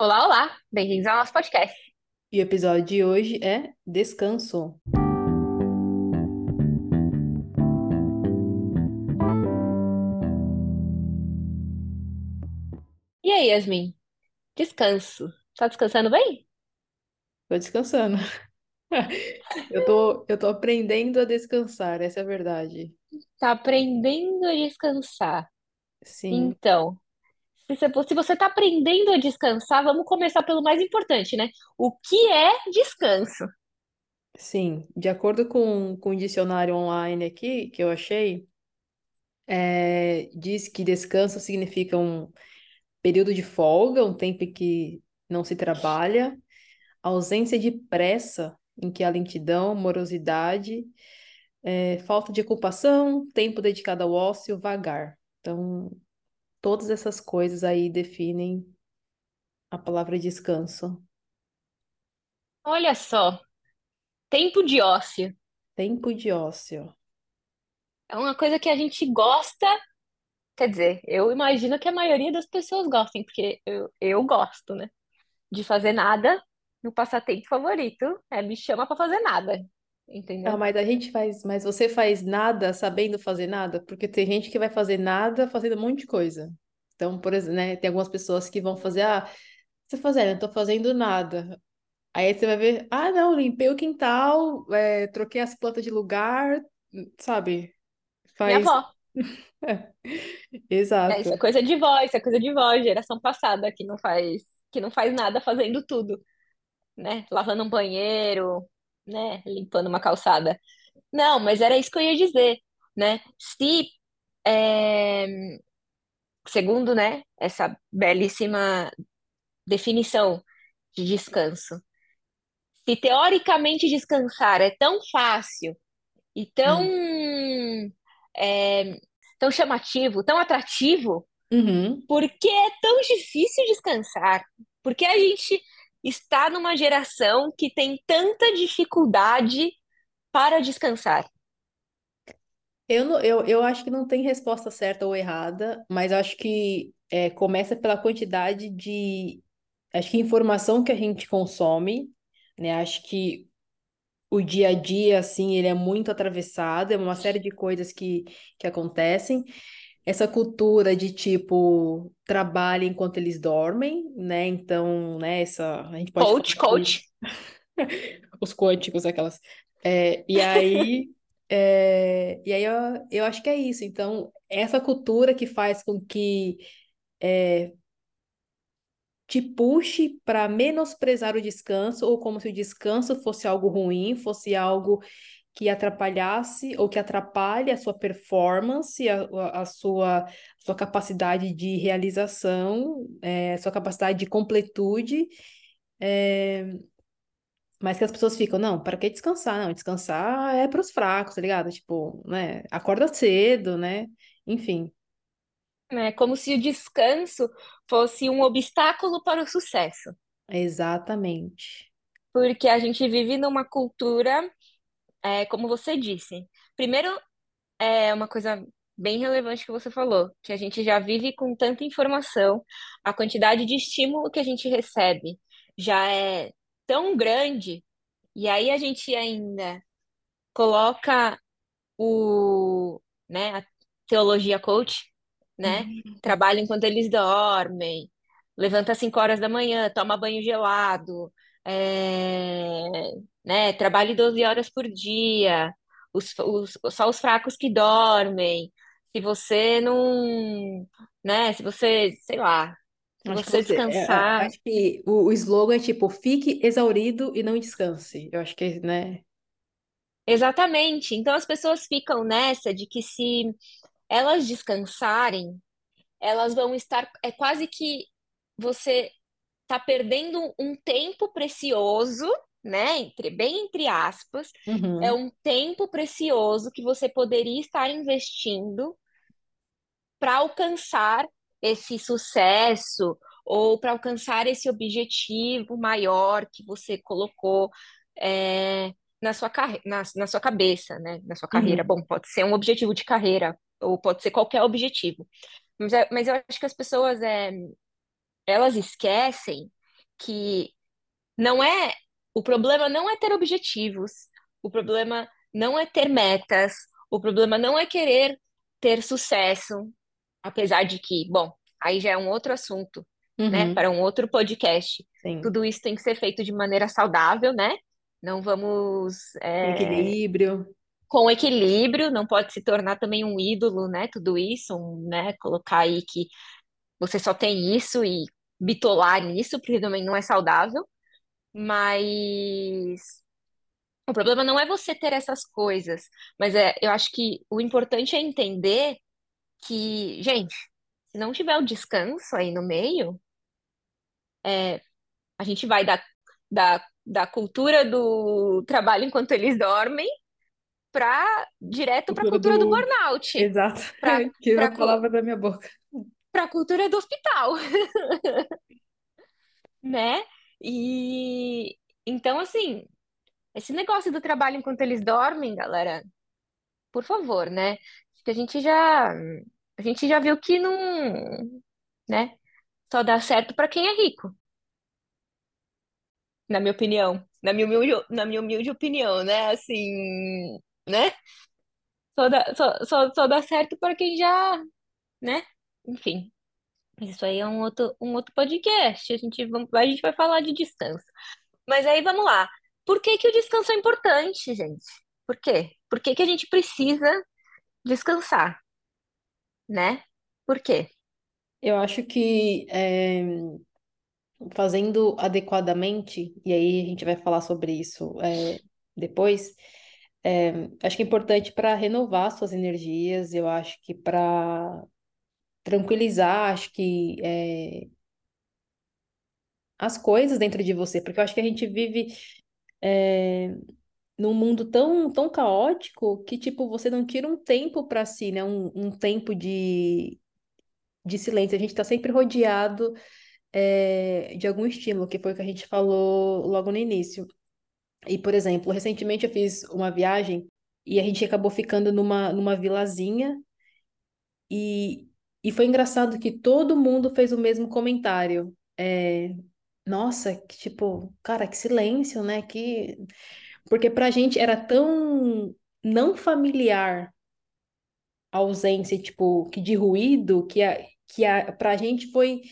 Olá, olá! Bem-vindos ao nosso podcast. E o episódio de hoje é Descanso. E aí, Yasmin? Descanso. Tá descansando bem? Tô descansando. Eu tô, eu tô aprendendo a descansar, essa é a verdade. Tá aprendendo a descansar. Sim, Então, se você, se você tá aprendendo a descansar, vamos começar pelo mais importante, né? O que é descanso? sim. De acordo com, com o dicionário online aqui, que eu achei, é, diz que descanso significa um período de folga, um tempo em que não se trabalha, ausência de pressa, em que há lentidão, morosidade, é, falta de ocupação, tempo dedicado ao ócio, vagar. Então, todas essas coisas aí definem a palavra descanso. Olha só, tempo de ócio. Tempo de ócio. É uma coisa que a gente gosta, quer dizer, eu imagino que a maioria das pessoas gostem, porque eu, eu gosto, né? De fazer nada. Meu passatempo favorito é me chama pra fazer nada, Ah, entendeu? mas a gente faz, mas você faz nada sabendo fazer nada? Porque tem gente que vai fazer nada fazendo um monte de coisa. Então, por exemplo, né, tem algumas pessoas que vão fazer, ah, você fazendo, eu não tô fazendo nada. Aí você vai ver, ah, não, limpei o quintal, é, troquei as plantas de lugar, sabe? Minha Faz. avó. É, isso Exato. é coisa de vó, isso é coisa de vó, geração passada, que não faz, que não faz nada fazendo tudo, né? Lavando um banheiro, né? Limpando uma calçada. Não, mas era isso que eu ia dizer, né? Se, é, segundo, né, essa belíssima definição de descanso, se teoricamente descansar é tão fácil e tão, Hum. é, tão chamativo, tão atrativo, Uhum. Por que é tão difícil descansar? Porque a gente está numa geração que tem tanta dificuldade para descansar. Eu, não- eu, eu acho que não tem resposta certa ou errada, mas acho que é, começa pela quantidade de, acho que informação que a gente consome, né? Acho que o dia a dia, assim, ele é muito atravessado, é uma série de coisas que, que acontecem. Essa cultura de, tipo, trabalho enquanto eles dormem, né? Então, né, essa, a gente pode Coach, coach. os quânticos, aquelas. É, e aí, é, e aí eu, eu acho que é isso. Então, essa cultura que faz com que te puxe para menosprezar o descanso, ou como se o descanso fosse algo ruim, fosse algo que atrapalhasse ou que atrapalhe a sua performance, a, a, sua, a sua capacidade de realização, é, a sua capacidade de completude. é, Mas que as pessoas ficam, não, para que descansar? Não, descansar é para os fracos, tá ligado? Tipo, né? Acorda cedo, né? Enfim, É como se o descanso fosse um obstáculo para o sucesso. exatamente. Porque a gente vive numa cultura, é, como você disse. Primeiro, é uma coisa bem relevante que você falou, que a gente já vive com tanta informação, a quantidade de estímulo que a gente recebe já é tão grande, e aí a gente ainda coloca o, né, a teologia coach, né? Trabalha enquanto eles dormem, levanta às 5 horas da manhã, toma banho gelado, é, né? Trabalhe 12 horas por dia, os, os- só os fracos que dormem. Se você não, né? Se você, sei lá, se Acho você você, é, é, descansar. acho que o, o slogan é tipo, fique exaurido e não descanse. Eu acho que, né? Exatamente. Então as pessoas ficam nessa de que se elas descansarem, elas vão estar. É quase que você está perdendo um tempo precioso, né? Entre, bem entre aspas, é Uhum. um tempo precioso que você poderia estar investindo para alcançar esse sucesso ou para alcançar esse objetivo maior que você colocou é, na sua carre na, na sua cabeça, né? Na sua carreira. Uhum. Bom, pode ser um objetivo de carreira ou pode ser qualquer objetivo. Mas, é- mas eu acho que as pessoas é, elas esquecem que não é, o problema não é ter objetivos, o problema não é ter metas, o problema não é querer ter sucesso, apesar de que, bom, aí já é um outro assunto, né, Uhum, para um outro podcast. sim. Tudo isso tem que ser feito de maneira saudável, né? Não vamos Com é, equilíbrio. com equilíbrio, não pode se tornar também um ídolo, né? Tudo isso, um, né? Colocar aí que você só tem isso e bitolar nisso, porque também não é saudável. Mas o problema não é você ter essas coisas, mas é, eu acho que o importante é entender que, gente, se não tiver o descanso aí no meio, a gente vai da, da, da cultura do trabalho enquanto eles dormem para direto para a Cultura do do. burnout, Exato. para Tirou a para palavra da minha boca. Para a cultura do hospital, né? E então assim, esse negócio do trabalho enquanto eles dormem, galera, por favor, né? Que a gente já a gente já viu que não, né? Só dá certo para quem é rico, na minha opinião, na minha humilde, na minha humilde opinião, né? Assim, né? Só dá, só, só, só dá certo para quem já, né? Enfim, isso aí é um outro, um outro podcast. A gente, vamos, a gente vai falar de descanso. Mas aí vamos lá. Por que que o descanso é importante, gente? Por quê? Por que que a gente precisa descansar, né? Por quê? Eu acho que é, fazendo adequadamente, e aí a gente vai falar sobre isso é, depois, é, acho que é importante para renovar suas energias, eu acho que para tranquilizar, acho que é, as coisas dentro de você, porque eu acho que a gente vive é, num mundo tão, tão caótico que, tipo, você não tira um tempo para si, né? Um, um tempo de, de silêncio. A gente está sempre rodeado é, de algum estímulo, que foi o que a gente falou logo no início. E, por exemplo, recentemente eu fiz uma viagem e a gente acabou ficando numa, numa vilazinha e, e foi engraçado que todo mundo fez o mesmo comentário. É, nossa, que tipo, cara, que silêncio, né? Que... Porque pra gente era tão não familiar a ausência, tipo, que de ruído, que, a, que a, pra gente foi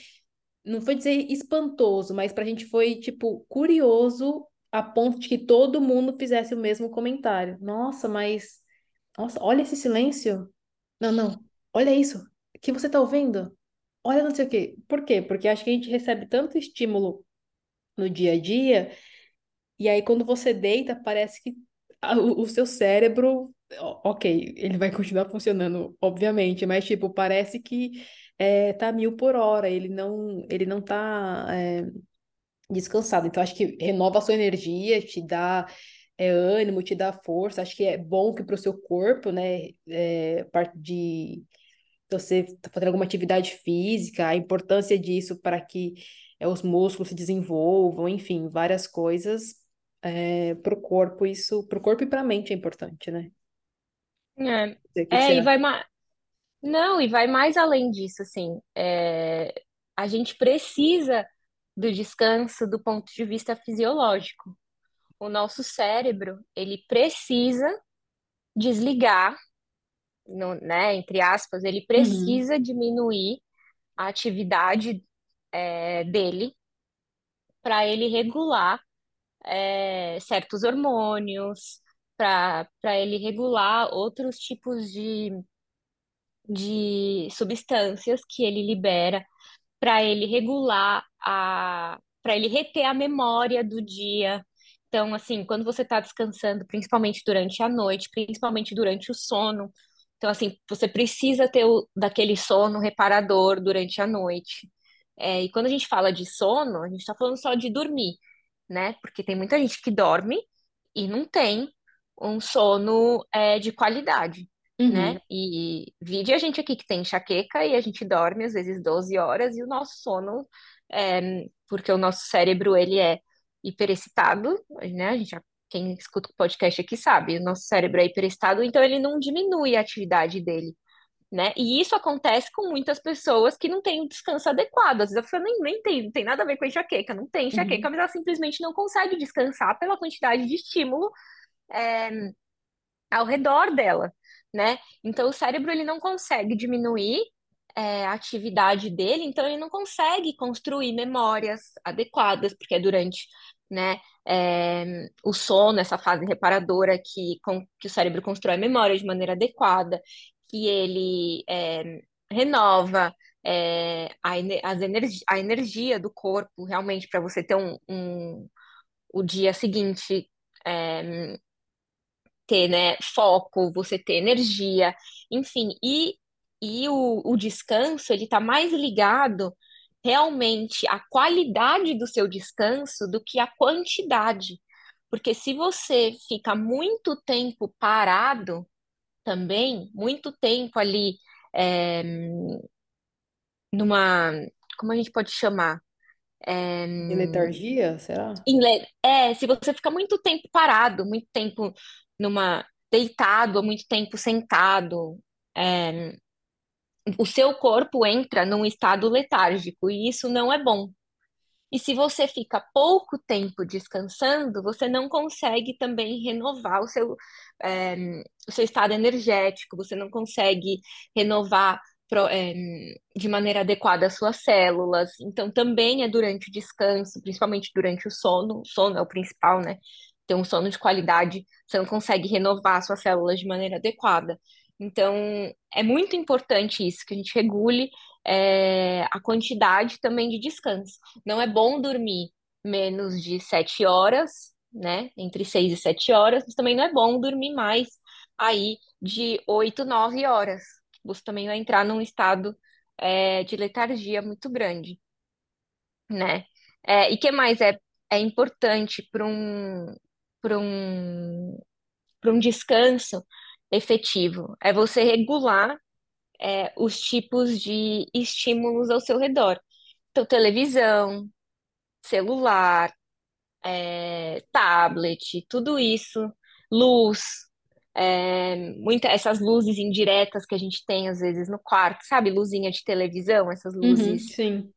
não foi dizer espantoso, mas pra gente foi, tipo, curioso a ponto de que todo mundo fizesse o mesmo comentário. Nossa, mas. Nossa, olha esse silêncio. Não, não. Olha isso. Que você tá ouvindo? Olha não sei o quê. Por quê? Porque acho que a gente recebe tanto estímulo no dia a dia, e aí quando você deita, parece que o, o seu cérebro. Ok, ele vai continuar funcionando, obviamente, mas, tipo, parece que é, tá mil por hora, ele não, ele não tá. é, descansado. Então, acho que renova a sua energia, te dá é, ânimo, te dá força. Acho que é bom que para o seu corpo, né, é, parte de você tá fazendo alguma atividade física, a importância disso para que é, os músculos se desenvolvam, enfim, várias coisas é, para o corpo, isso, para o corpo e para a mente é importante, né? É, que que é, e vai mais. Não, e vai mais além disso, assim. É, a gente precisa do descanso do ponto de vista fisiológico. O nosso cérebro, ele precisa desligar, no- né, entre aspas, ele Uhum, precisa diminuir a atividade, é, dele para ele regular, é, certos hormônios, para para ele regular outros tipos de, de substâncias que ele libera para ele regular a, para ele reter a memória do dia. Então, assim, quando você está descansando, principalmente durante a noite, principalmente durante o sono, então, assim, você precisa ter o, daquele sono reparador durante a noite. É, e quando a gente fala de sono, a gente está falando só de dormir, né? Porque tem muita gente que dorme e não tem um sono, é, de qualidade uhum, né? E vide a gente aqui que tem enxaqueca e a gente dorme às vezes 12 horas e o nosso sono, é, porque o nosso cérebro ele é hiperexcitado, né? A gente, quem escuta o podcast aqui sabe, o nosso cérebro é hiperexcitado, então ele não diminui a atividade dele. né? E isso acontece com muitas pessoas que não têm um descanso adequado. Às vezes a pessoa nem, nem tem, não tem nada a ver com enxaqueca, não tem enxaqueca, Uhum. mas ela simplesmente não consegue descansar pela quantidade de estímulo é, ao redor dela, né? Então o cérebro ele não consegue diminuir é, a atividade dele, então ele não consegue construir memórias adequadas, porque é durante, né, é, o sono, essa fase reparadora que, com, que o cérebro constrói memória de maneira adequada, que ele é, renova é, a, as energi a energia do corpo, realmente, para você ter um, um, o dia seguinte. ter, né, foco, você ter energia, enfim, e, e o, o descanso, ele está mais ligado realmente à qualidade do seu descanso do que à quantidade. Porque se você fica muito tempo parado também, muito tempo ali é, numa, como a gente pode chamar? É, E letargia, será? Em le- É, se você fica muito tempo parado, muito tempo numa deitado, ou muito tempo sentado, é, o seu corpo entra num estado letárgico e isso não é bom. E se você fica pouco tempo descansando, você não consegue também renovar o seu, é, o seu estado energético, você não consegue renovar pro- é, de maneira adequada as suas células. Então, também é durante o descanso, principalmente durante o sono, o sono é o principal, né? Ter um sono de qualidade, você não consegue renovar as suas células de maneira adequada. Então, é muito importante isso, que a gente regule, é, a quantidade também de descanso. Não é bom dormir menos de sete horas, né? Entre seis e sete horas, mas também não é bom dormir mais aí de oito, nove horas. Você também vai entrar num estado é, de letargia muito grande, né? É, e que mais é, é importante para um, para um, para um descanso efetivo? É você regular é, os tipos de estímulos ao seu redor. Então, televisão, celular, é, tablet, tudo isso, luz, é, muita, essas luzes indiretas que a gente tem às vezes no quarto, sabe? Luzinha de televisão, essas Uhum, luzes sim.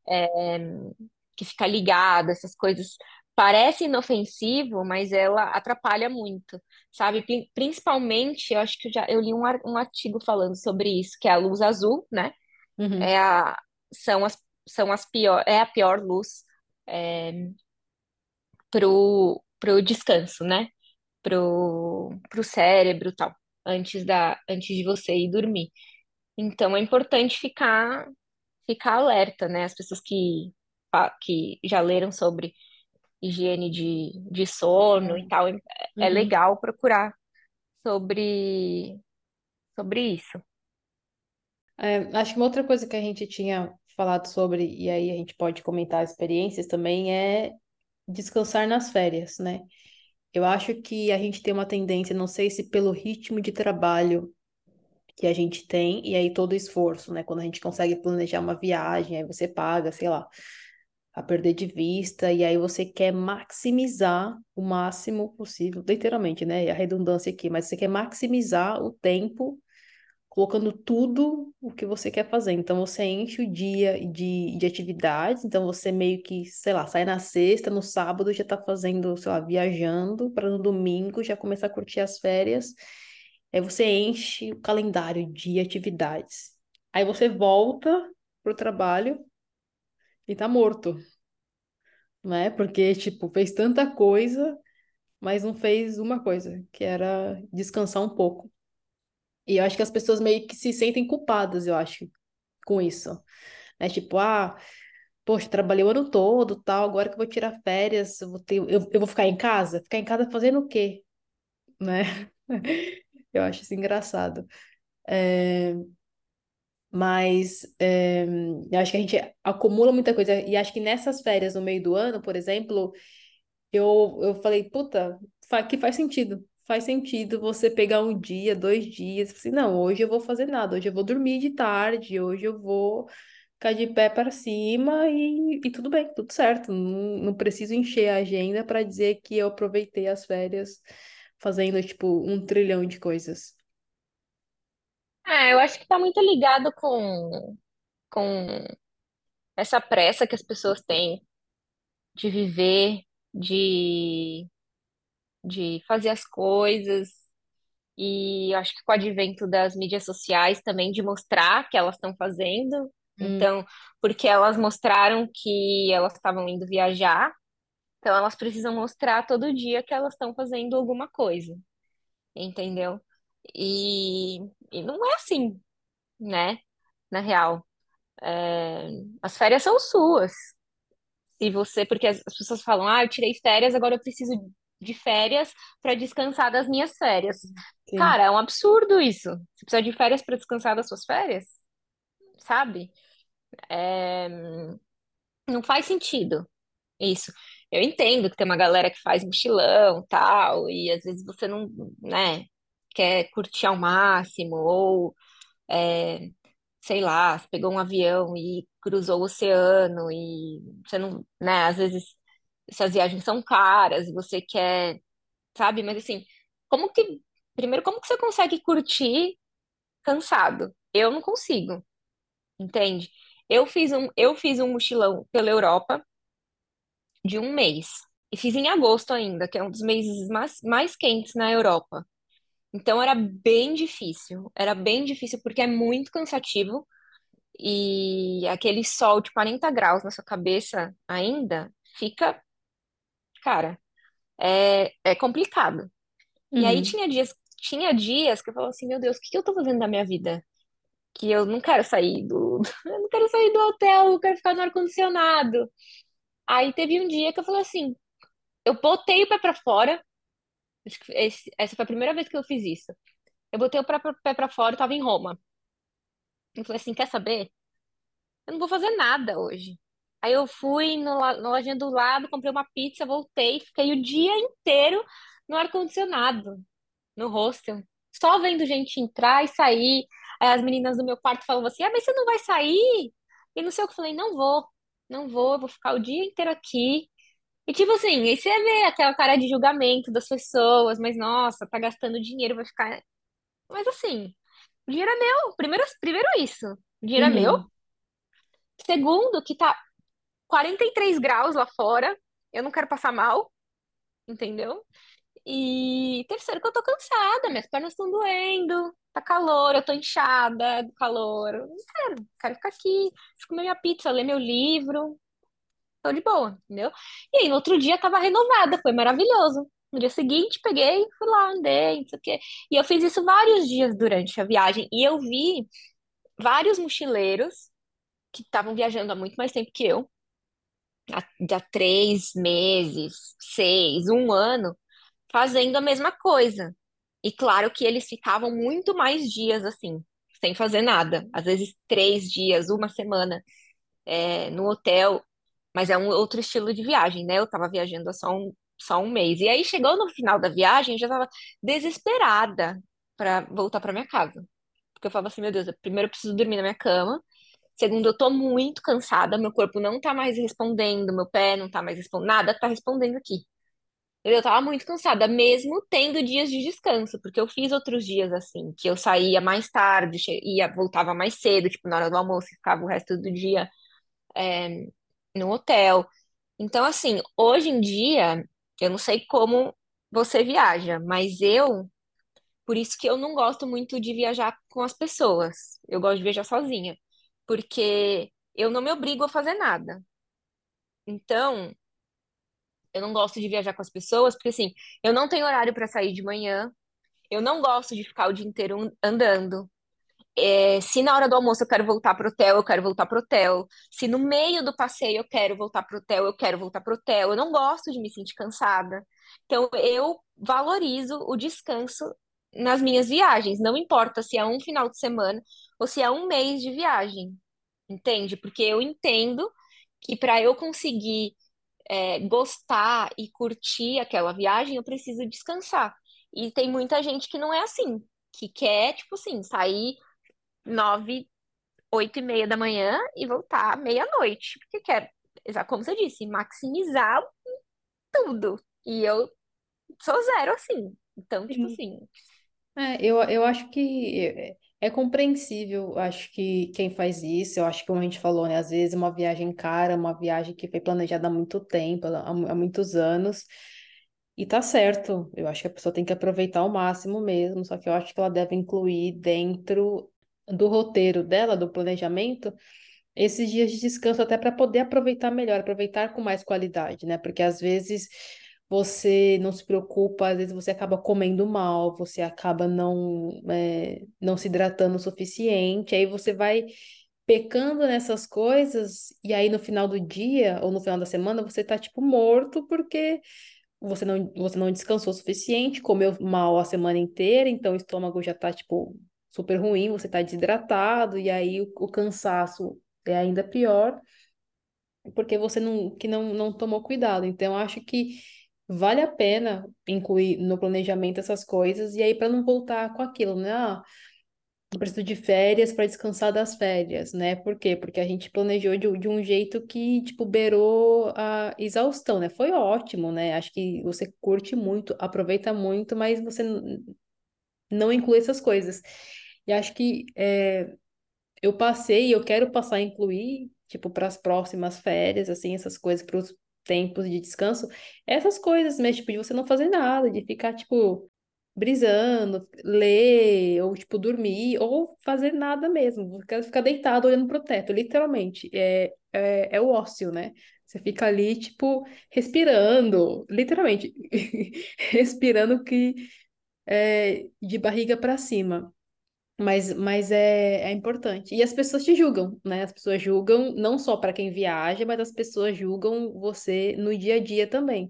que fica ligada, essas coisas. Parece inofensivo, mas ela atrapalha muito, sabe? Pri- Principalmente, eu acho que eu já eu li um, um artigo falando sobre isso, que é a luz azul, né? Uhum. É a, são as, são as pior, é a pior luz pro, pro descanso, né? Pro, pro cérebro e tal, antes da, antes de você ir dormir. Então é importante ficar, ficar alerta, né? As pessoas que, que já leram sobre higiene de, de sono e tal, é, é Uhum. legal procurar sobre, sobre isso. É, acho que uma outra coisa que a gente tinha falado sobre, e aí a gente pode comentar experiências também, é descansar nas férias, né? Eu acho que a gente tem uma tendência, não sei se pelo ritmo de trabalho que a gente tem, e aí todo o esforço, né? Quando a gente consegue planejar uma viagem, aí você paga, sei lá, a perder de vista, e aí você quer maximizar o máximo possível, literalmente, né? A redundância aqui, mas você quer maximizar o tempo colocando tudo o que você quer fazer. Então você enche o dia de, de atividades, então você meio que, sei lá, sai na sexta, no sábado já tá fazendo, sei lá, viajando, para no domingo já começar a curtir as férias. Aí você enche o calendário de atividades. Aí você volta pro trabalho e tá morto, né? Porque, tipo, fez tanta coisa, mas não fez uma coisa, que era descansar um pouco. E eu acho que as pessoas meio que se sentem culpadas, eu acho, com isso. É tipo, ah, poxa, trabalhei o ano todo, tal, agora que eu vou tirar férias, eu vou ter, eu, eu vou ficar em casa? Ficar em casa fazendo o quê? Né? Eu acho isso engraçado. É, mas é, eu acho que a gente acumula muita coisa. E acho que nessas férias no meio do ano, por exemplo, eu, eu falei, puta, que faz sentido. Faz sentido você pegar um dia, dois dias, assim, não, hoje eu vou fazer nada, hoje eu vou dormir de tarde, hoje eu vou ficar de pé para cima e, e tudo bem, tudo certo. Não, não preciso encher a agenda para dizer que eu aproveitei as férias fazendo, tipo, um trilhão de coisas. É, eu acho que tá muito ligado com, com essa pressa que as pessoas têm de viver, de, de fazer as coisas. E eu acho que com o advento das mídias sociais também de mostrar que elas estão fazendo. Hum, Então, porque elas mostraram que elas estavam indo viajar, então elas precisam mostrar todo dia que elas estão fazendo alguma coisa, entendeu? E, e não é assim, né? Na real. É, as férias são suas. Se você, porque as, as pessoas falam, ah, eu tirei férias, agora eu preciso de férias para descansar das minhas férias. sim. Cara, é um absurdo isso. Você precisa de férias para descansar das suas férias, sabe? É, não faz sentido isso. Eu entendo que tem uma galera que faz mochilão, tal, e às vezes você não, né, quer curtir ao máximo, ou é, sei lá, você pegou um avião e cruzou o oceano e você não, né, às vezes essas viagens são caras você quer, sabe? Mas assim, como que, primeiro, como que você consegue curtir cansado? Eu não consigo, entende? Eu fiz um, eu fiz um mochilão pela Europa de um mês. E fiz em agosto ainda, que é um dos meses mais, mais quentes na Europa. Então era bem difícil. Era bem difícil porque é muito cansativo. e aquele sol de 40 graus na sua cabeça ainda fica, cara, é, é complicado. E aí Uhum, tinha dias, tinha dias que eu falava assim, meu Deus, o que que eu tô fazendo da minha vida? Que eu não quero sair do, eu não quero sair do hotel, eu quero ficar no ar-condicionado. Aí teve um dia que eu falei assim, eu botei o pé pra fora, acho que esse- essa foi a primeira vez que eu fiz isso. Eu botei o pé pra fora, eu tava em Roma. Eu falei assim, quer saber? Eu não vou fazer nada hoje. Aí eu fui no, na lojinha do lado, comprei uma pizza, voltei, fiquei o dia inteiro no ar-condicionado, no hostel, só vendo gente entrar e sair. Aí as meninas do meu quarto falavam assim: Ah, mas você não vai sair? E não sei o que eu falei: Não vou, não vou, eu vou ficar o dia inteiro aqui. E tipo assim, aí você vê aquela cara de julgamento das pessoas, mas nossa, tá gastando dinheiro, vai ficar. Mas assim, o dinheiro é meu. Primeiro, primeiro isso. O dinheiro é meu. uhum, Segundo, que tá 43 graus lá fora. Eu não quero passar mal, entendeu? E terceiro, que eu tô cansada, minhas pernas estão doendo, tá calor, eu tô inchada do calor. Eu Não quero, quero ficar aqui, comer minha pizza, ler meu livro, tô de boa, entendeu? E aí, no outro dia, tava renovada, foi maravilhoso. No dia seguinte, peguei, fui lá, andei, não sei o quê. E eu fiz isso vários dias durante a viagem. E eu vi vários mochileiros que estavam viajando há muito mais tempo que eu, há, há três meses, seis, um ano, fazendo a mesma coisa. E claro que eles ficavam muito mais dias assim, sem fazer nada. Às vezes três dias, uma semana, é, no hotel. Mas é um outro estilo de viagem, né? Eu tava viajando há só um, só um mês. E aí chegou no final da viagem, eu já tava desesperada para voltar para minha casa. Porque eu falava assim, meu Deus, primeiro eu preciso dormir na minha cama. Segundo, eu tô muito cansada, meu corpo não tá mais respondendo, meu pé não tá mais respondendo, nada tá respondendo aqui. Eu tava muito cansada, mesmo tendo dias de descanso, porque eu fiz outros dias assim, que eu saía mais tarde, ia, voltava mais cedo, tipo, na hora do almoço, ficava o resto do dia é, no hotel. Então, assim, hoje em dia, eu não sei como você viaja, mas eu, por isso que eu não gosto muito de viajar com as pessoas. Eu gosto de viajar sozinha, porque eu não me obrigo a fazer nada. Então, eu não gosto de viajar com as pessoas, porque assim, eu não tenho horário para sair de manhã. Eu não gosto de ficar o dia inteiro andando. É, se na hora do almoço eu quero voltar pro hotel, eu quero voltar pro hotel. Se no meio do passeio eu quero voltar pro hotel, eu quero voltar pro hotel. Eu não gosto de me sentir cansada. Então eu valorizo o descanso nas minhas viagens. Não importa se é um final de semana ou se é um mês de viagem. Entende? Porque eu entendo que para eu conseguir é, gostar e curtir aquela viagem, eu preciso descansar. E tem muita gente que não é assim, que quer, tipo assim, sair nove, oito e meia da manhã e voltar meia-noite, porque quer, exa- como você disse, maximizar tudo. E eu sou zero assim. Então, tipo sim. assim, É, eu, eu acho que É compreensível, acho que quem faz isso, eu acho que como a gente falou, né? Às vezes uma viagem cara, uma viagem que foi planejada há muito tempo, há, há muitos anos, e tá certo. Eu acho que a pessoa tem que aproveitar ao máximo mesmo, só que eu acho que ela deve incluir dentro do roteiro dela, do planejamento, esses dias de descanso até para poder aproveitar melhor, aproveitar com mais qualidade, né? Porque às vezes você não se preocupa, às vezes você acaba comendo mal, você acaba não, é, não se hidratando o suficiente, aí você vai pecando nessas coisas, e aí no final do dia ou no final da semana você tá tipo morto porque você não, você não descansou o suficiente, comeu mal a semana inteira, então o estômago já tá tipo super ruim, você tá desidratado, e aí o, o cansaço é ainda pior, porque você não, que não, não tomou cuidado. Então, acho que vale a pena incluir no planejamento essas coisas, e aí para não voltar com aquilo, né? Ah, eu preciso de férias para descansar das férias, né? Por quê? Porque a gente planejou de, de um jeito que, tipo, beirou a exaustão, né? Foi ótimo, né? Acho que você curte muito, aproveita muito, mas você não inclui essas coisas. E acho que é, eu passei, eu quero passar a incluir, tipo, para as próximas férias, assim, essas coisas, para os tempos de descanso, essas coisas mesmo, tipo, de você não fazer nada, de ficar, tipo, brisando, ler, ou, tipo, dormir, ou fazer nada mesmo, ficar, ficar deitado olhando pro teto, literalmente, é, é, é o ócio, né? Você fica ali, tipo, respirando, literalmente, respirando que é, de barriga para cima. Mas, mas é, é importante. E as pessoas te julgam, né? As pessoas julgam não só para quem viaja, mas as pessoas julgam você no dia a dia também.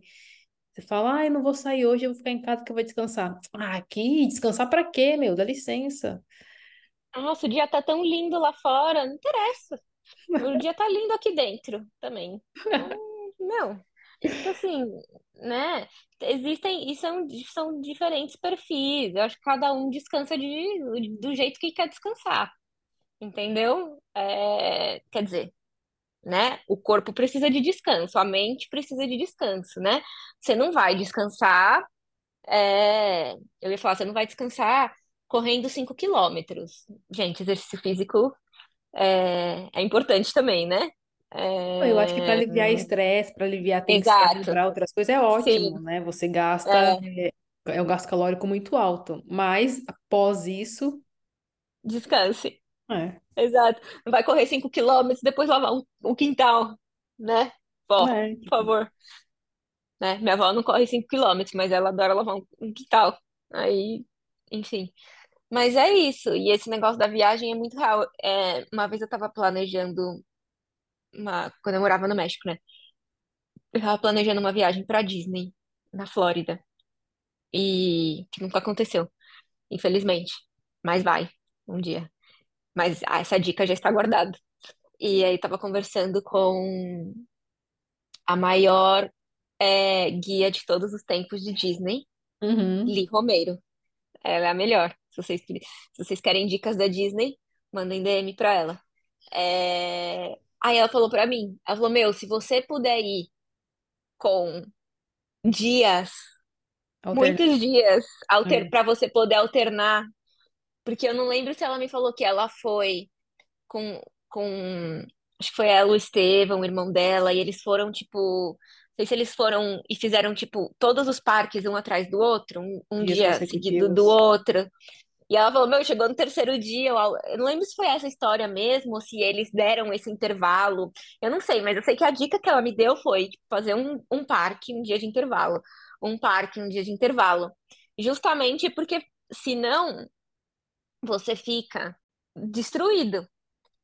Você fala, ah, eu não vou sair hoje, eu vou ficar em casa que eu vou descansar. Ah, aqui, descansar para quê, meu? Dá licença. Nossa, o dia tá tão lindo lá fora, não interessa. O dia tá lindo aqui dentro também. Então, não. Então, assim, né? Existem, e são, são diferentes perfis. Eu acho que cada um descansa de, do jeito que quer descansar. Entendeu? É, quer dizer, né? O corpo precisa de descanso, a mente precisa de descanso, né? Você não vai descansar. é, eu ia falar, você não vai descansar correndo 5 quilômetros. Gente, exercício físico é, é importante também, né? Eu acho que para É, aliviar estresse, para aliviar tensão, para outras coisas é ótimo, Sim. né? Você gasta, É, é, é um gasto calórico muito alto. Mas após isso, descanse. é, Exato. Não vai correr 5 quilômetros, depois lavar um, um quintal, né? Pô, por né? favor. Né? Minha avó não corre 5 quilômetros, mas ela adora lavar um, um quintal. Aí, enfim. Mas é isso. E esse negócio da viagem é muito real. É, uma vez eu tava planejando, uma, quando eu morava no México, né? Eu tava planejando uma viagem pra Disney, na Flórida. E que nunca aconteceu, infelizmente. Mas vai, um dia. Mas ah, essa dica já está guardada. E aí tava conversando com a maior é, guia de todos os tempos de Disney, Uhum. Lee Romeiro. Ela é a melhor. Se vocês, se vocês querem dicas da Disney, mandem DM pra ela. É, Aí ela falou pra mim, ela falou, meu, se você puder ir com dias, muitos dias, alter... É, para você poder alternar, porque eu não lembro se ela me falou que ela foi com, com acho que foi ela, o Estevão, o irmão dela, e eles foram, tipo, não sei se eles foram e fizeram, tipo, todos os parques um atrás do outro, um, um dias dia seguido do consecutivos. outro. E ela falou, meu, chegou no terceiro dia, eu, eu não lembro se foi essa história mesmo, ou se eles deram esse intervalo. Eu não sei, mas eu sei que a dica que ela me deu foi, tipo, fazer um, um parque um dia de intervalo. Um parque um dia de intervalo. Justamente porque, senão, você fica destruído.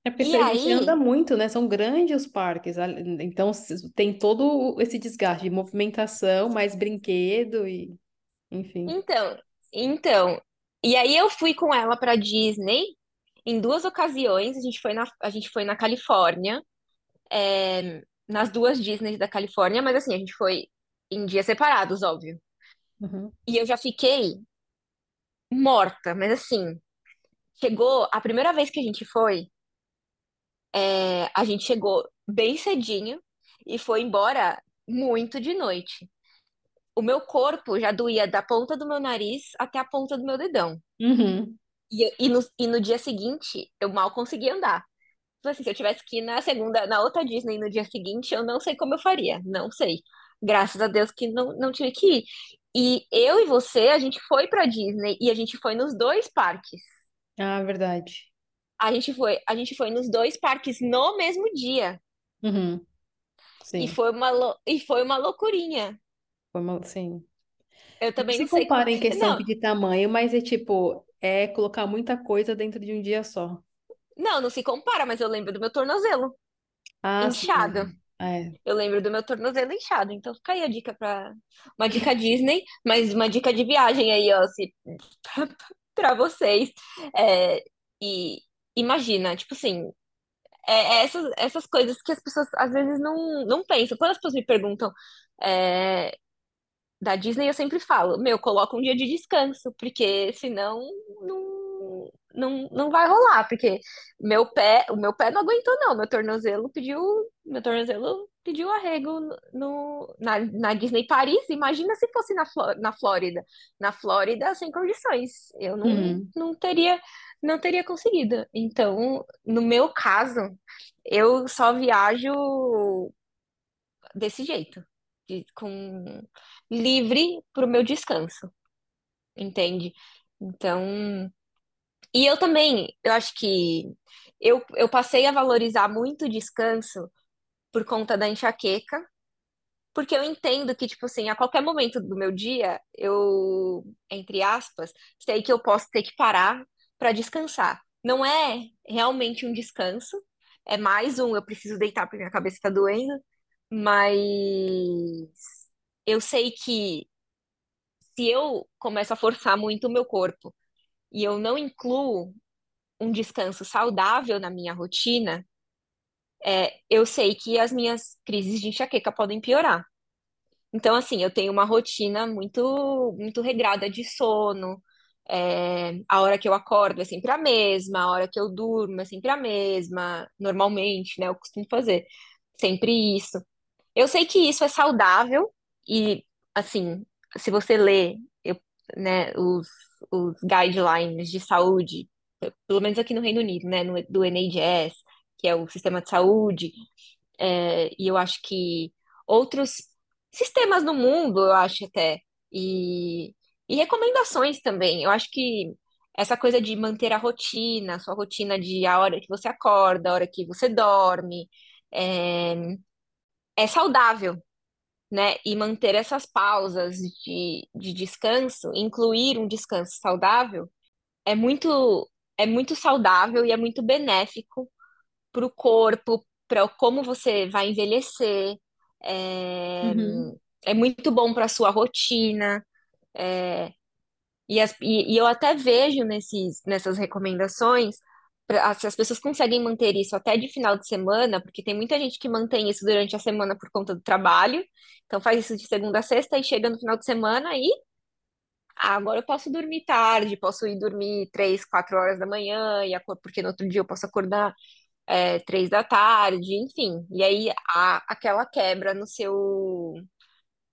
É porque E você anda aí, muito, né? São grandes os parques, então tem todo esse desgaste de movimentação, mais brinquedo e, enfim. então, então, e aí eu fui com ela para Disney em duas ocasiões. A gente foi na, a gente foi na Califórnia, é, nas duas Disneys da Califórnia, mas assim, a gente foi em dias separados, óbvio. Uhum. E eu já fiquei morta, mas assim, chegou a primeira vez que a gente foi, é, a gente chegou bem cedinho e foi embora muito de noite. O meu corpo já doía da ponta do meu nariz até a ponta do meu dedão. Uhum. E, e, no, e no dia seguinte, eu mal conseguia andar. Então, assim, se eu tivesse que ir na segunda, na outra Disney no dia seguinte, eu não sei como eu faria. Não sei. Graças a Deus que não, não tive que ir. E eu e você, a gente foi pra Disney e a gente foi nos dois parques. Ah, verdade. A gente foi, a gente foi nos dois parques no mesmo dia. Uhum, E sim. foi uma, e foi uma loucurinha. Foi uma, sim. Eu Não também se não sei como. compara em questão Não, de tamanho, mas é tipo, é colocar muita coisa dentro de um dia só. não, não se compara, mas eu lembro do meu tornozelo Ah, inchado. sim. É. Eu lembro do meu tornozelo inchado. Então fica aí a dica para uma dica Disney, mas uma dica de viagem aí, ó, se para vocês. É, e imagina, tipo assim, é, é essas, essas coisas que as pessoas às vezes não, não pensam. Quando as pessoas me perguntam é, da Disney, eu sempre falo, meu, coloca um dia de descanso, porque senão não, não, não vai rolar, porque meu pé, o meu pé não aguentou, não. Meu tornozelo pediu, meu tornozelo pediu arrego no, no- na, na Disney Paris. Imagina se fosse na, na Flórida. Na Flórida, sem condições. Eu não, Uhum, não teria, não teria conseguido. Então, no meu caso, eu só viajo desse jeito, de- com livre para o meu descanso, entende? Então, e eu também, eu acho que eu, eu passei a valorizar muito o descanso por conta da enxaqueca, porque eu entendo que, tipo assim, a qualquer momento do meu dia, eu, entre aspas, sei que eu posso ter que parar para descansar. Não é realmente um descanso, é mais um, eu preciso deitar porque minha cabeça está doendo, mas eu sei que se eu começo a forçar muito o meu corpo e eu não incluo um descanso saudável na minha rotina, é, eu sei que as minhas crises de enxaqueca podem piorar. Então, assim, eu tenho uma rotina muito, muito regrada de sono. é, a hora que eu acordo é sempre a mesma, a hora que eu durmo é sempre a mesma, normalmente, né? Eu costumo fazer sempre isso. Eu sei que isso é saudável e, assim, se você lê, né, os, os guidelines de saúde, pelo menos aqui no Reino Unido, né, no- do NHS, que é o sistema de saúde, é, e eu acho que outros sistemas no mundo, eu acho até, e, e recomendações também. Eu acho que essa coisa de manter a rotina, a sua rotina de a hora que você acorda, a hora que você dorme, é, é saudável né? E manter essas pausas de, de descanso, incluir um descanso saudável, é muito, é muito saudável e é muito benéfico para o corpo, para como você vai envelhecer. É, uhum, é muito bom para a sua rotina. é, e, as- e- e eu até vejo nesses, nessas recomendações, se as pessoas conseguem manter isso até de final de semana, porque tem muita gente que mantém isso durante a semana por conta do trabalho, então faz isso de segunda a sexta e chega no final de semana e ah, agora eu posso dormir tarde, posso ir dormir três, quatro horas da manhã, e porque no outro dia eu posso acordar é, três da tarde, enfim. E aí há aquela quebra no seu,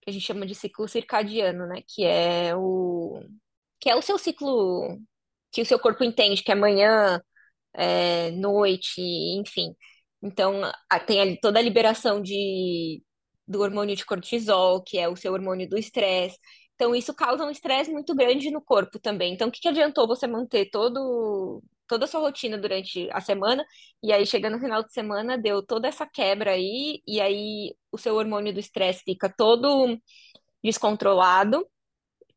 que a gente chama de ciclo circadiano, né? Que é o que é o seu ciclo que o seu corpo entende que é manhã, é, noite, enfim. Então, tem toda a liberação de, do hormônio de cortisol, que é o seu hormônio do estresse. Então, isso causa um estresse muito grande no corpo também. Então, o que que adiantou você manter todo, toda a sua rotina durante a semana, e aí chega no final de semana, deu toda essa quebra aí, e aí o seu hormônio do estresse fica todo descontrolado,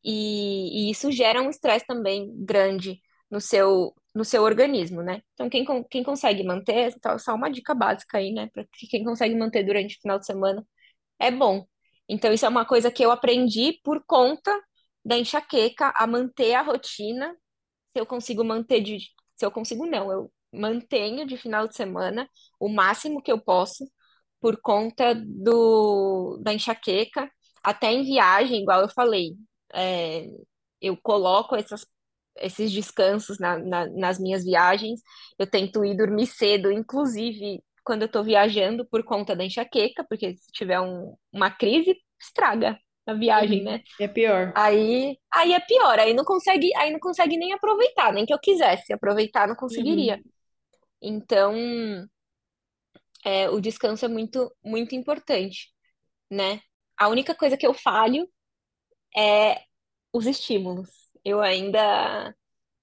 e, e isso gera um estresse também grande no seu, no seu organismo, né? Então, quem, quem consegue manter, só só uma dica básica aí, né? Para quem consegue manter durante o final de semana, é bom. Então, isso é uma coisa que eu aprendi por conta da enxaqueca, a manter a rotina. Se eu consigo manter de. Se eu consigo, não, eu mantenho de final de semana o máximo que eu posso por conta do, da enxaqueca, até em viagem, igual eu falei. É, eu coloco essas, esses descansos na- na- nas minhas viagens, eu tento ir dormir cedo, inclusive quando eu tô viajando por conta da enxaqueca, porque se tiver um- uma crise, estraga. na viagem, Uhum. né? É pior. Aí, aí é pior, aí não consegue, aí não consegue nem aproveitar, nem que eu quisesse aproveitar, não conseguiria. Uhum. Então, é, o descanso é muito, muito importante, né? A única coisa que eu falho é os estímulos. Eu ainda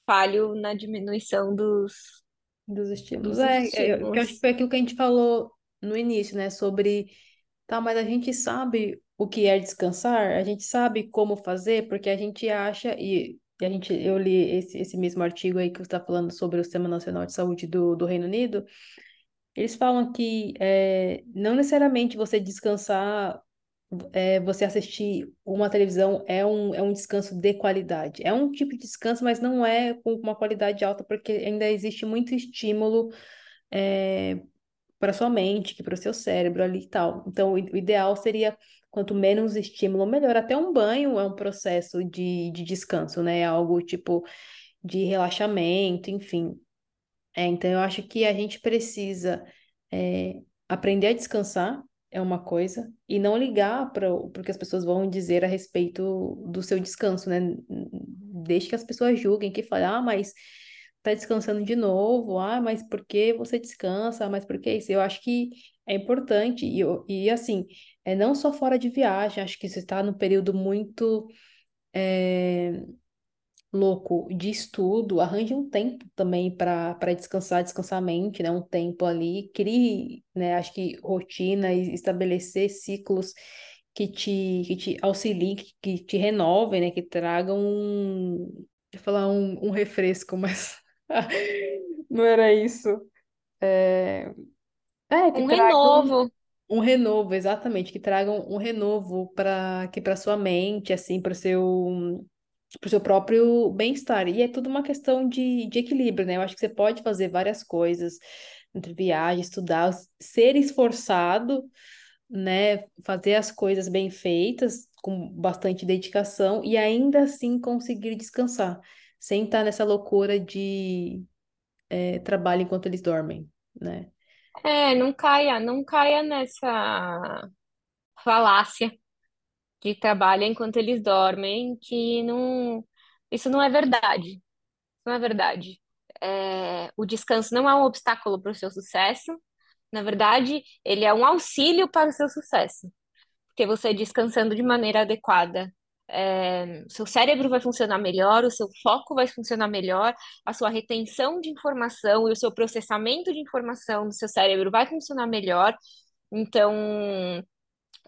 falho na diminuição dos, Dos estímulos. dos É, é, eu que eu acho que estímulos. foi aquilo que a gente falou no início, né? Sobre, tá, mas a gente sabe o que é descansar, a gente sabe como fazer, porque a gente acha, e, e a gente, eu li esse, esse mesmo artigo aí que você está falando sobre o Sistema Nacional de Saúde do, do Reino Unido, eles falam que é, não necessariamente você descansar, é, você assistir uma televisão é um, é um descanso de qualidade. É um tipo de descanso, mas não é com uma qualidade alta, porque ainda existe muito estímulo é, para sua mente, para o seu cérebro ali e tal. Então, o ideal seria quanto menos estímulo, melhor. Até um banho é um processo de, de descanso, né? Algo tipo de relaxamento, enfim. É, então, eu acho que a gente precisa é, aprender a descansar, é uma coisa, e não ligar para o que as pessoas vão dizer a respeito do seu descanso, né? Deixe que as pessoas julguem, que falem, ah, mas tá descansando de novo, ah, mas por que você descansa? Ah, mas por que isso? Eu acho que é importante, e, e assim, é não só fora de viagem, acho que você está num período muito. é, louco de estudo, arranje um tempo também para para descansar, descansar a mente, né? Um tempo ali, crie, né? Acho que rotina e estabelecer ciclos que te, que te auxiliem, que, que te renovem, né? Que tragam um, eu falar um, um refresco, mas não era isso. É, é, que Um renovo. um renovo, exatamente, que tragam um renovo para que para sua mente, assim, para o seu para o seu próprio bem-estar. E é tudo uma questão de, de equilíbrio, né? Eu acho que você pode fazer várias coisas entre viagem, estudar, ser esforçado, né? Fazer as coisas bem feitas, com bastante dedicação, e ainda assim conseguir descansar, sem estar nessa loucura de é, trabalho enquanto eles dormem, né? É, não caia, não caia nessa falácia de trabalho enquanto eles dormem, que não, isso não é verdade. Não é verdade. É, o descanso não é um obstáculo para o seu sucesso. Na verdade, ele é um auxílio para o seu sucesso. Porque você descansando de maneira adequada, é, seu cérebro vai funcionar melhor, o seu foco vai funcionar melhor, a sua retenção de informação e o seu processamento de informação do seu cérebro vai funcionar melhor. Então,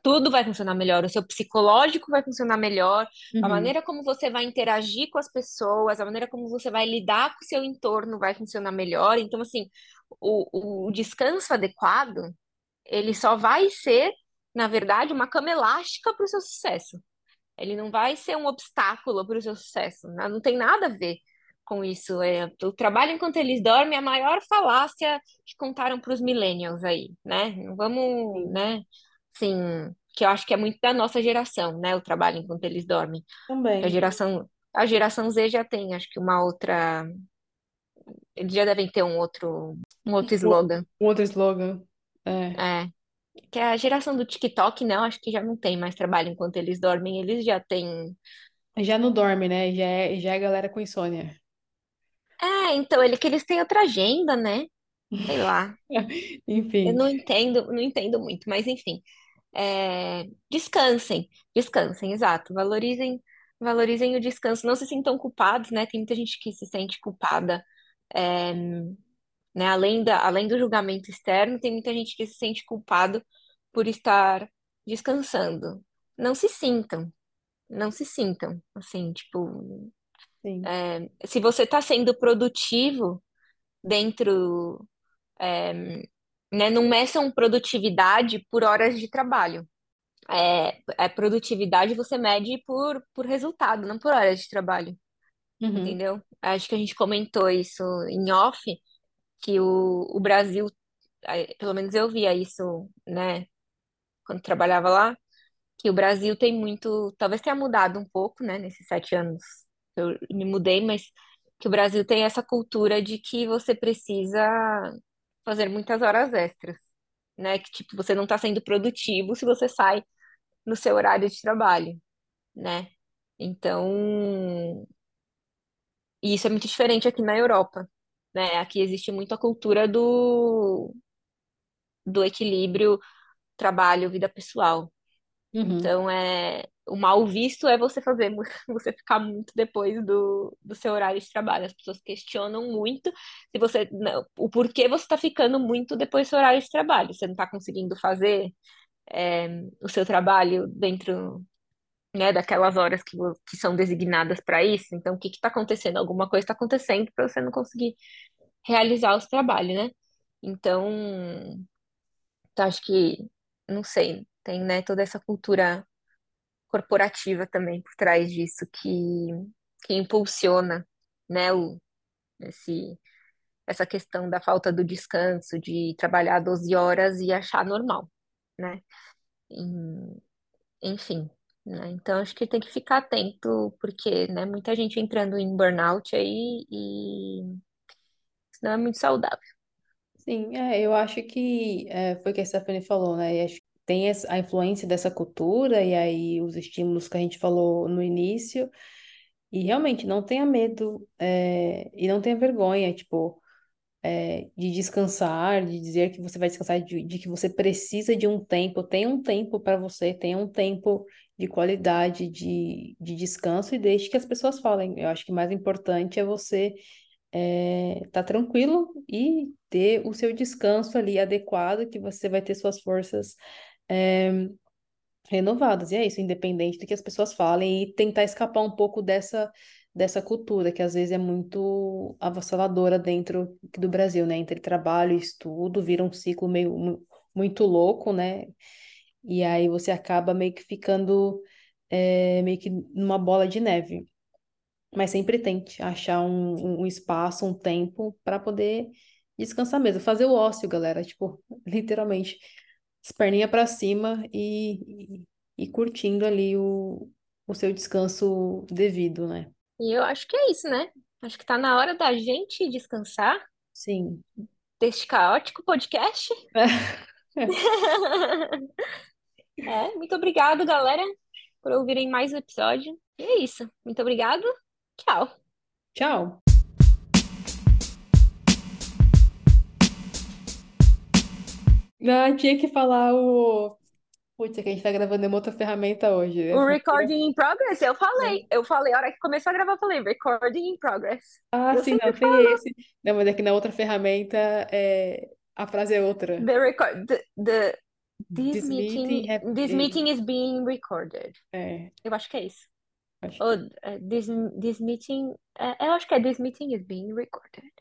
tudo vai funcionar melhor, o seu psicológico vai funcionar melhor, a Uhum, maneira como você vai interagir com as pessoas, a maneira como você vai lidar com o seu entorno vai funcionar melhor. Então, assim, o, o descanso adequado, ele só vai ser, na verdade, uma cama elástica para o seu sucesso. Ele não vai ser um obstáculo para o seu sucesso. né? Não tem nada a ver com isso. É, o trabalho enquanto eles dormem é a maior falácia que contaram para os millennials aí, né? Não vamos, né? Assim, que eu acho que é muito da nossa geração, né? O trabalho enquanto eles dormem. A também. geração, a geração Z já tem, acho que uma outra. Eles já devem ter um outro, um outro slogan. Um outro slogan. É. É, que é a geração do TikTok, não, acho que já não tem mais trabalho enquanto eles dormem. Eles já têm Já não dorme, né? Já é, já é galera com insônia. É, então, ele que eles têm outra agenda, né? Sei lá. Eu Enfim, não entendo, não entendo muito, mas enfim. É, descansem, descansem, exato. Valorizem, valorizem o descanso. Não se sintam culpados, né? Tem muita gente que se sente culpada, é, né? Além da, além do julgamento externo, tem muita gente que se sente culpado por estar descansando. Não se sintam, não se sintam, assim, tipo, sim. se você está sendo produtivo dentro né? Não meçam produtividade por horas de trabalho. É, é produtividade você mede por, por resultado, não por horas de trabalho, Uhum, entendeu? Acho que a gente comentou isso em off, que o, o Brasil, pelo menos eu via isso, né, quando trabalhava lá, que o Brasil tem muito, talvez tenha mudado um pouco, né, nesses sete anos que eu me mudei, mas que o Brasil tem essa cultura de que você precisa fazer muitas horas extras, né? Que tipo, você não está sendo produtivo se você sai no seu horário de trabalho. né? Então, e isso é muito diferente aqui na Europa, né? Aqui existe muito a cultura do, do equilíbrio trabalho-vida pessoal. Uhum. Então, é, o mal visto é você fazer, você ficar muito depois do, do seu horário de trabalho. As pessoas questionam muito se você, não, o porquê você está ficando muito depois do seu horário de trabalho. Você não está conseguindo fazer, é, o seu trabalho dentro, né, daquelas horas que, que são designadas para isso. Então, o que está acontecendo? Alguma coisa está acontecendo para você não conseguir realizar o seu trabalho, né? Então, eu acho que, não sei, tem, né, toda essa cultura corporativa também por trás disso que, que impulsiona, né, o, esse, essa questão da falta do descanso, de trabalhar 12 horas e achar normal, né? Enfim, né? Então acho que tem que ficar atento, porque, né, muita gente entrando em burnout aí e isso não é muito saudável. Sim, é, eu acho que é, foi o que a Stephanie falou, né? E acho tem a influência dessa cultura e aí os estímulos que a gente falou no início. E realmente não tenha medo é, e não tenha vergonha, tipo, é, de descansar, de dizer que você vai descansar, de, de que você precisa de um tempo. Tenha um tempo para você, tenha um tempo de qualidade de, de descanso e deixe que as pessoas falem. Eu acho que o mais importante é você é, tá tranquilo e ter o seu descanso ali adequado, que você vai ter suas forças é, renovadas. E é isso, independente do que as pessoas falem, e tentar escapar um pouco dessa, dessa cultura, que às vezes é muito avassaladora dentro do Brasil, né? Entre trabalho e estudo, vira um ciclo meio mu- muito louco, né? E aí você acaba meio que ficando é, meio que numa bola de neve. Mas sempre tente achar um um espaço, um tempo para poder descansar mesmo. Fazer o ócio, galera. Tipo, literalmente, as perninhas para cima e, e, e curtindo ali o, o seu descanso devido, né? E eu acho que é isso, né? Acho que tá na hora da gente descansar Sim. deste caótico podcast. É, muito obrigado, galera, por ouvirem mais um episódio. E é isso. Muito obrigado. Tchau. Tchau. Ah, tinha que falar o. Putz, é que a gente tá gravando em uma outra ferramenta hoje. O né? recording in progress, eu falei. Eu falei, a hora que começou a gravar, eu falei, recording in progress. Ah, Eu sim, sempre não, tem falo. esse. Não, mas é que na outra ferramenta é... a frase é outra. The record, the, the- this This meeting meeting, have... this meeting is being recorded. É, Eu acho que é isso. acho Ou que... uh, this, this meeting, uh, eu acho que é this meeting is being recorded.